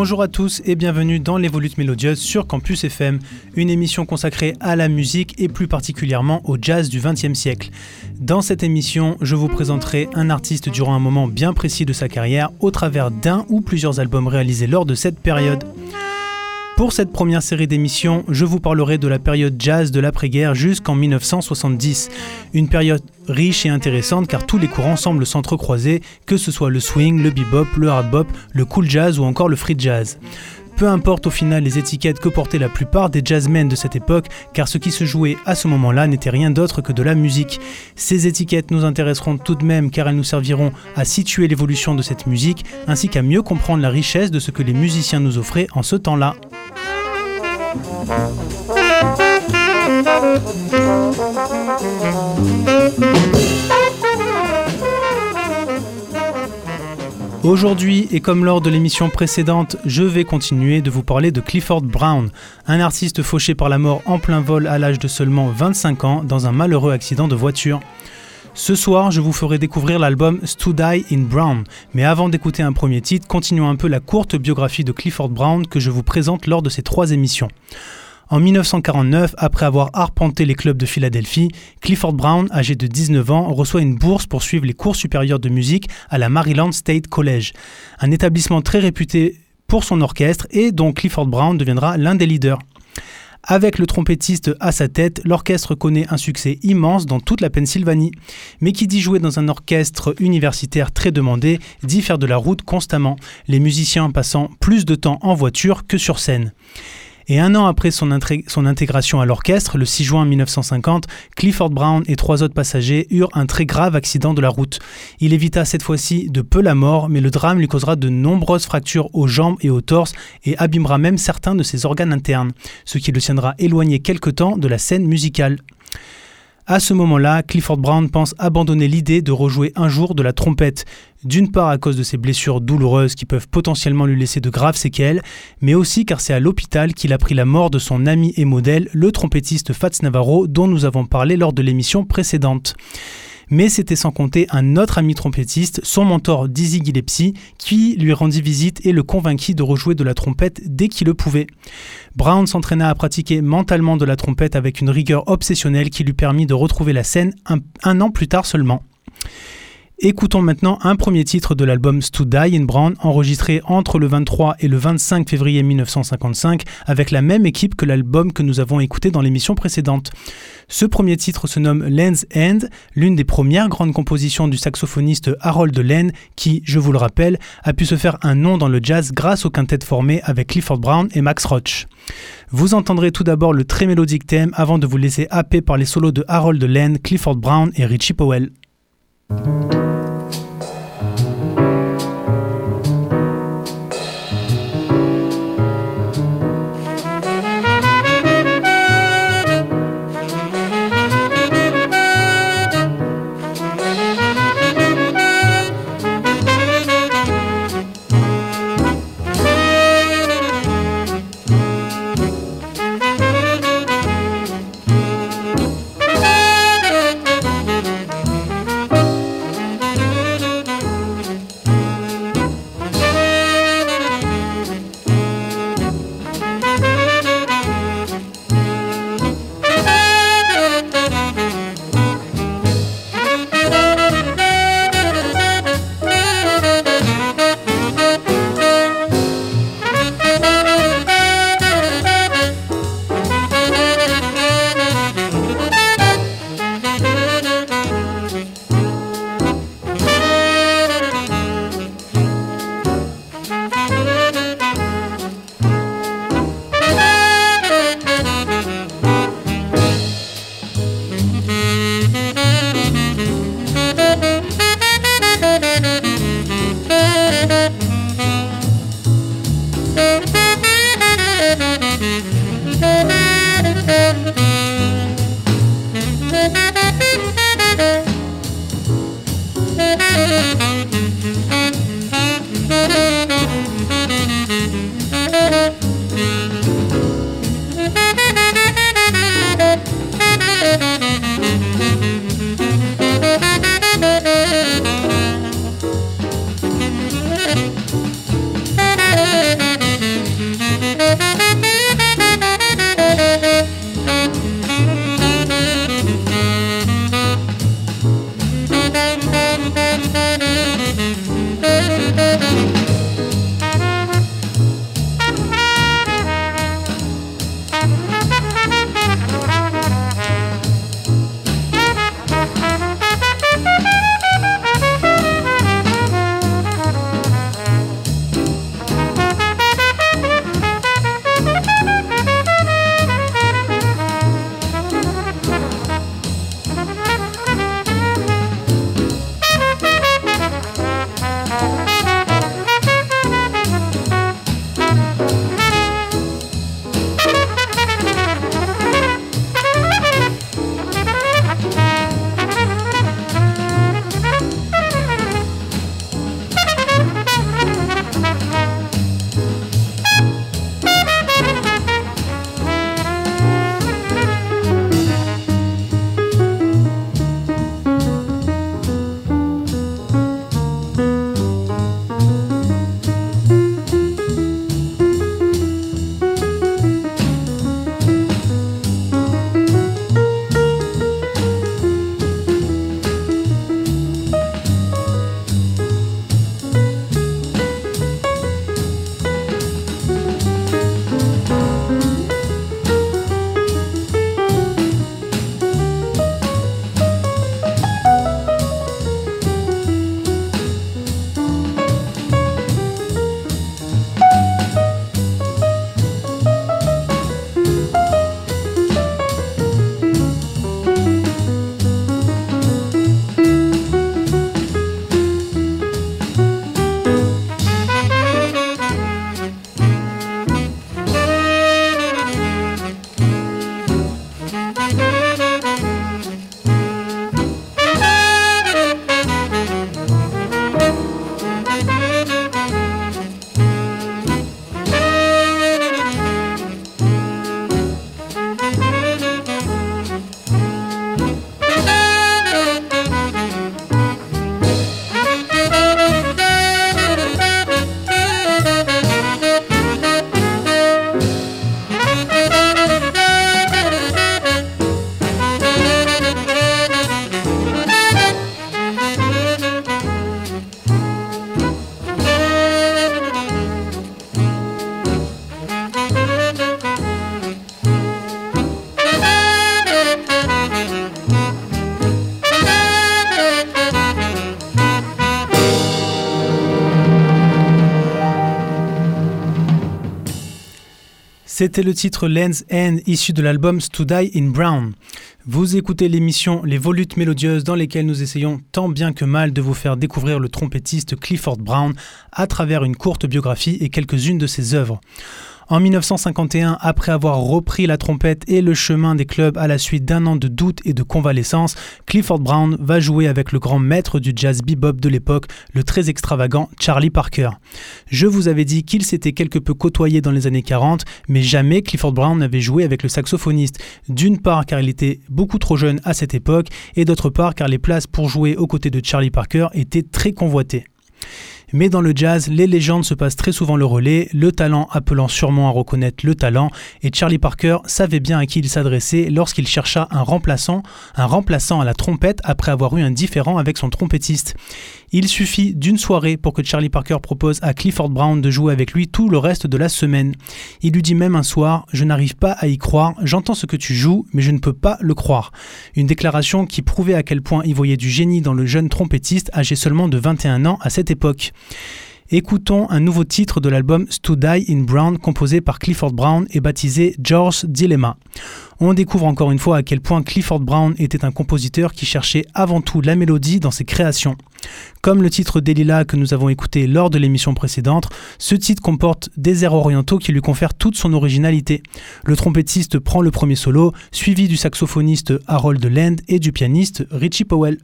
Bonjour à tous et bienvenue dans l'Evolute Mélodieuse sur Campus FM, une émission consacrée à la musique et plus particulièrement au jazz du XXe siècle. Dans cette émission, je vous présenterai un artiste durant un moment bien précis de sa carrière au travers d'un ou plusieurs albums réalisés lors de cette période. Pour cette première série d'émissions, je vous parlerai de la période jazz de l'après-guerre jusqu'en 1970. Une période riche et intéressante car tous les courants semblent s'entrecroiser, que ce soit le swing, le bebop, le hard bop, le cool jazz ou encore le free jazz. Peu importe au final les étiquettes que portaient la plupart des jazzmen de cette époque, car ce qui se jouait à ce moment-là n'était rien d'autre que de la musique. Ces étiquettes nous intéresseront tout de même car elles nous serviront à situer l'évolution de cette musique, ainsi qu'à mieux comprendre la richesse de ce que les musiciens nous offraient en ce temps-là. Aujourd'hui, et comme lors de l'émission précédente, je vais continuer de vous parler de Clifford Brown, un artiste fauché par la mort en plein vol à l'âge de seulement 25 ans dans un malheureux accident de voiture. Ce soir, je vous ferai découvrir l'album Die in Brown, mais avant d'écouter un premier titre, continuons un peu la courte biographie de Clifford Brown que je vous présente lors de ces trois émissions. En 1949, après avoir arpenté les clubs de Philadelphie, Clifford Brown, âgé de 19 ans, reçoit une bourse pour suivre les cours supérieurs de musique à la Maryland State College, un établissement très réputé pour son orchestre et dont Clifford Brown deviendra l'un des leaders. Avec le trompettiste à sa tête, l'orchestre connaît un succès immense dans toute la Pennsylvanie. Mais qui dit jouer dans un orchestre universitaire très demandé, dit faire de la route constamment, les musiciens passant plus de temps en voiture que sur scène. Et un an après son, intégration à l'orchestre, le 6 juin 1950, Clifford Brown et trois autres passagers eurent un très grave accident de la route. Il évita cette fois-ci de peu la mort, mais le drame lui causera de nombreuses fractures aux jambes et au torse et abîmera même certains de ses organes internes, ce qui le tiendra éloigné quelque temps de la scène musicale. À ce moment-là, Clifford Brown pense abandonner l'idée de rejouer un jour de la trompette, d'une part à cause de ses blessures douloureuses qui peuvent potentiellement lui laisser de graves séquelles, mais aussi car c'est à l'hôpital qu'il a pris la mort de son ami et modèle, le trompettiste Fats Navarro, dont nous avons parlé lors de l'émission précédente mais c'était sans compter un autre ami trompettiste, son mentor Dizzy Gillespie, qui lui rendit visite et le convainquit de rejouer de la trompette dès qu'il le pouvait. Brown s'entraîna à pratiquer mentalement de la trompette avec une rigueur obsessionnelle qui lui permit de retrouver la scène un, an plus tard seulement. Écoutons maintenant un premier titre de l'album To Die in Brown, enregistré entre le 23 et le 25 février 1955, avec la même équipe que l'album que nous avons écouté dans l'émission précédente. Ce premier titre se nomme Land's End, l'une des premières grandes compositions du saxophoniste Harold Lane, qui, je vous le rappelle, a pu se faire un nom dans le jazz grâce au quintet formé avec Clifford Brown et Max Roach. Vous entendrez tout d'abord le très mélodique thème avant de vous laisser happer par les solos de Harold Lane, Clifford Brown et Richie Powell. thank you C'était le titre Lens End issu de l'album To Die in Brown. Vous écoutez l'émission Les Volutes Mélodieuses dans lesquelles nous essayons tant bien que mal de vous faire découvrir le trompettiste Clifford Brown à travers une courte biographie et quelques-unes de ses œuvres. En 1951, après avoir repris la trompette et le chemin des clubs à la suite d'un an de doute et de convalescence, Clifford Brown va jouer avec le grand maître du jazz bebop de l'époque, le très extravagant Charlie Parker. Je vous avais dit qu'il s'était quelque peu côtoyé dans les années 40, mais jamais Clifford Brown n'avait joué avec le saxophoniste. D'une part car il était beaucoup trop jeune à cette époque, et d'autre part car les places pour jouer aux côtés de Charlie Parker étaient très convoitées. Mais dans le jazz, les légendes se passent très souvent le relais, le talent appelant sûrement à reconnaître le talent, et Charlie Parker savait bien à qui il s'adressait lorsqu'il chercha un remplaçant, un remplaçant à la trompette après avoir eu un différend avec son trompettiste. Il suffit d'une soirée pour que Charlie Parker propose à Clifford Brown de jouer avec lui tout le reste de la semaine. Il lui dit même un soir Je n'arrive pas à y croire, j'entends ce que tu joues, mais je ne peux pas le croire. Une déclaration qui prouvait à quel point il voyait du génie dans le jeune trompettiste âgé seulement de 21 ans à cette époque. Écoutons un nouveau titre de l'album To Die in Brown composé par Clifford Brown et baptisé George's Dilemma. On découvre encore une fois à quel point Clifford Brown était un compositeur qui cherchait avant tout la mélodie dans ses créations. Comme le titre Delilah que nous avons écouté lors de l'émission précédente, ce titre comporte des airs orientaux qui lui confèrent toute son originalité. Le trompettiste prend le premier solo, suivi du saxophoniste Harold Land et du pianiste Richie Powell.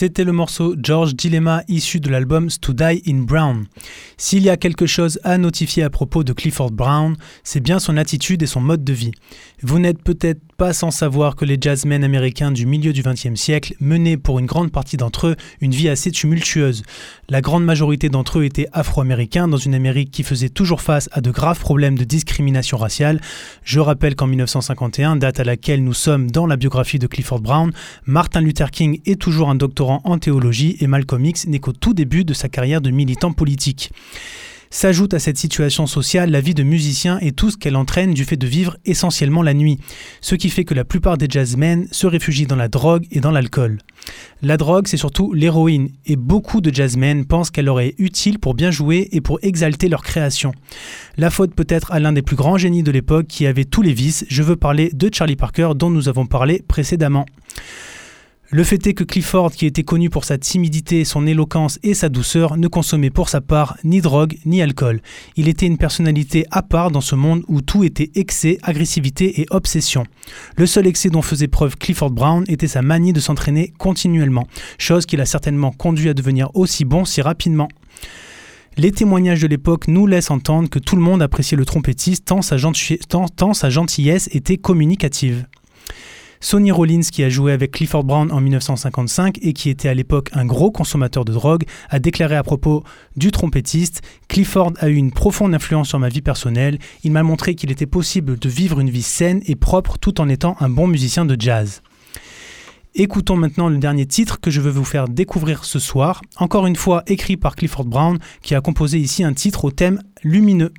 C'était le morceau George Dilemma issu de l'album To Die in Brown. S'il y a quelque chose à notifier à propos de Clifford Brown, c'est bien son attitude et son mode de vie. Vous n'êtes peut-être pas sans savoir que les jazzmen américains du milieu du XXe siècle menaient pour une grande partie d'entre eux une vie assez tumultueuse. La grande majorité d'entre eux étaient afro-américains dans une Amérique qui faisait toujours face à de graves problèmes de discrimination raciale. Je rappelle qu'en 1951, date à laquelle nous sommes dans la biographie de Clifford Brown, Martin Luther King est toujours un doctorant en théologie et Malcolm X n'est qu'au tout début de sa carrière de militant politique. S'ajoute à cette situation sociale la vie de musicien et tout ce qu'elle entraîne du fait de vivre essentiellement la nuit, ce qui fait que la plupart des jazzmen se réfugient dans la drogue et dans l'alcool. La drogue, c'est surtout l'héroïne, et beaucoup de jazzmen pensent qu'elle leur est utile pour bien jouer et pour exalter leur création. La faute peut-être à l'un des plus grands génies de l'époque qui avait tous les vices, je veux parler de Charlie Parker dont nous avons parlé précédemment. Le fait est que Clifford, qui était connu pour sa timidité, son éloquence et sa douceur, ne consommait pour sa part ni drogue ni alcool. Il était une personnalité à part dans ce monde où tout était excès, agressivité et obsession. Le seul excès dont faisait preuve Clifford Brown était sa manie de s'entraîner continuellement, chose qui l'a certainement conduit à devenir aussi bon si rapidement. Les témoignages de l'époque nous laissent entendre que tout le monde appréciait le trompettiste tant sa, tant sa gentillesse était communicative. Sonny Rollins, qui a joué avec Clifford Brown en 1955 et qui était à l'époque un gros consommateur de drogue, a déclaré à propos du trompettiste Clifford a eu une profonde influence sur ma vie personnelle. Il m'a montré qu'il était possible de vivre une vie saine et propre tout en étant un bon musicien de jazz. Écoutons maintenant le dernier titre que je veux vous faire découvrir ce soir, encore une fois écrit par Clifford Brown, qui a composé ici un titre au thème lumineux.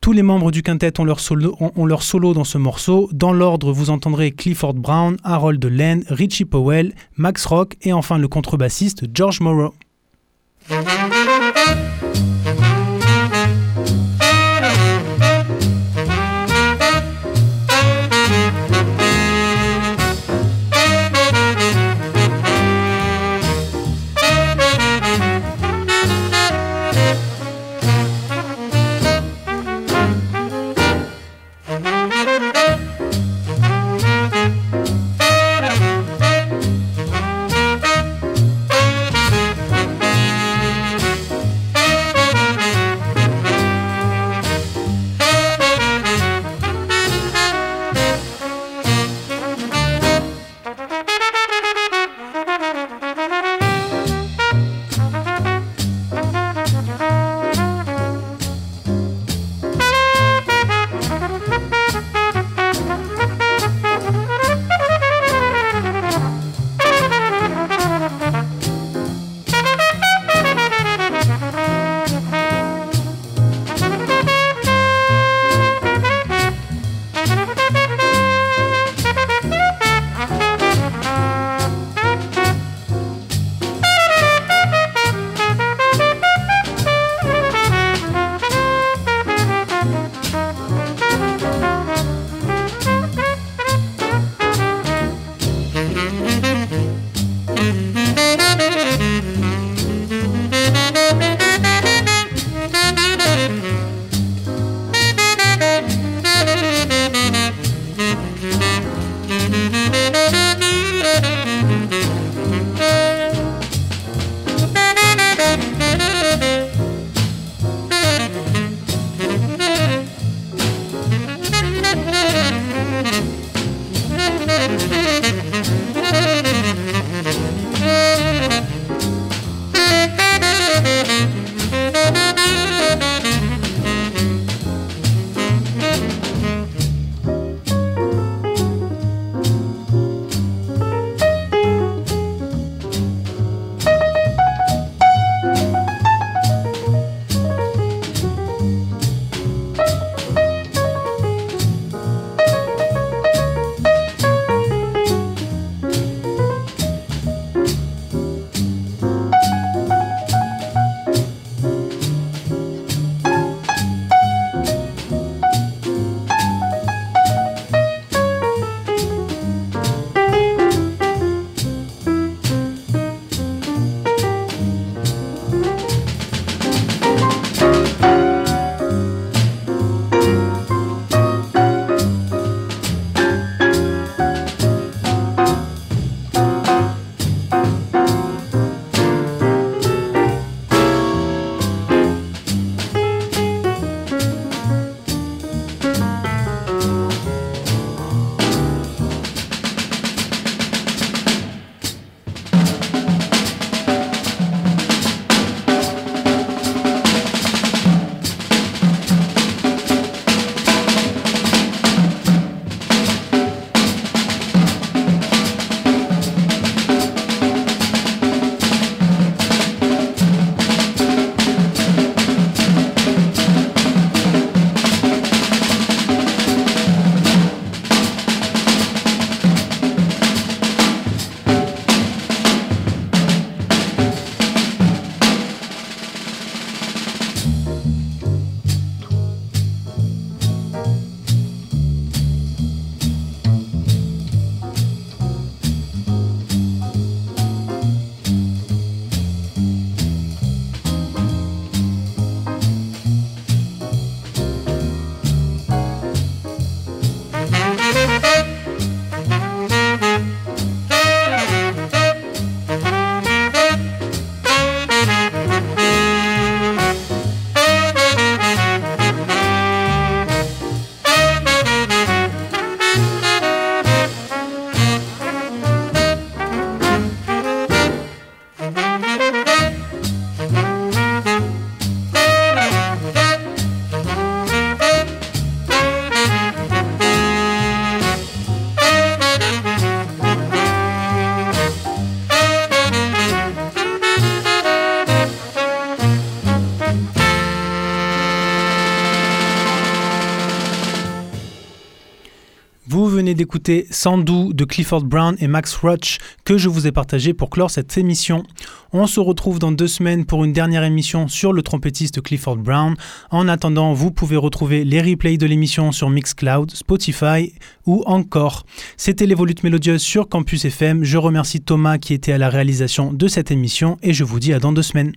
Tous les membres du quintet ont leur, solo, dans ce morceau. Dans l'ordre, vous entendrez Clifford Brown, Harold Lane, Richie Powell, Max Rock et enfin le contrebassiste George Morrow. D'écouter Sandu de Clifford Brown et Max Roach que je vous ai partagé pour clore cette émission. On se retrouve dans deux semaines pour une dernière émission sur le trompettiste Clifford Brown. En attendant, vous pouvez retrouver les replays de l'émission sur Mixcloud, Spotify ou encore. C'était les volutes mélodieuses sur Campus FM. Je remercie Thomas qui était à la réalisation de cette émission et je vous dis à dans deux semaines.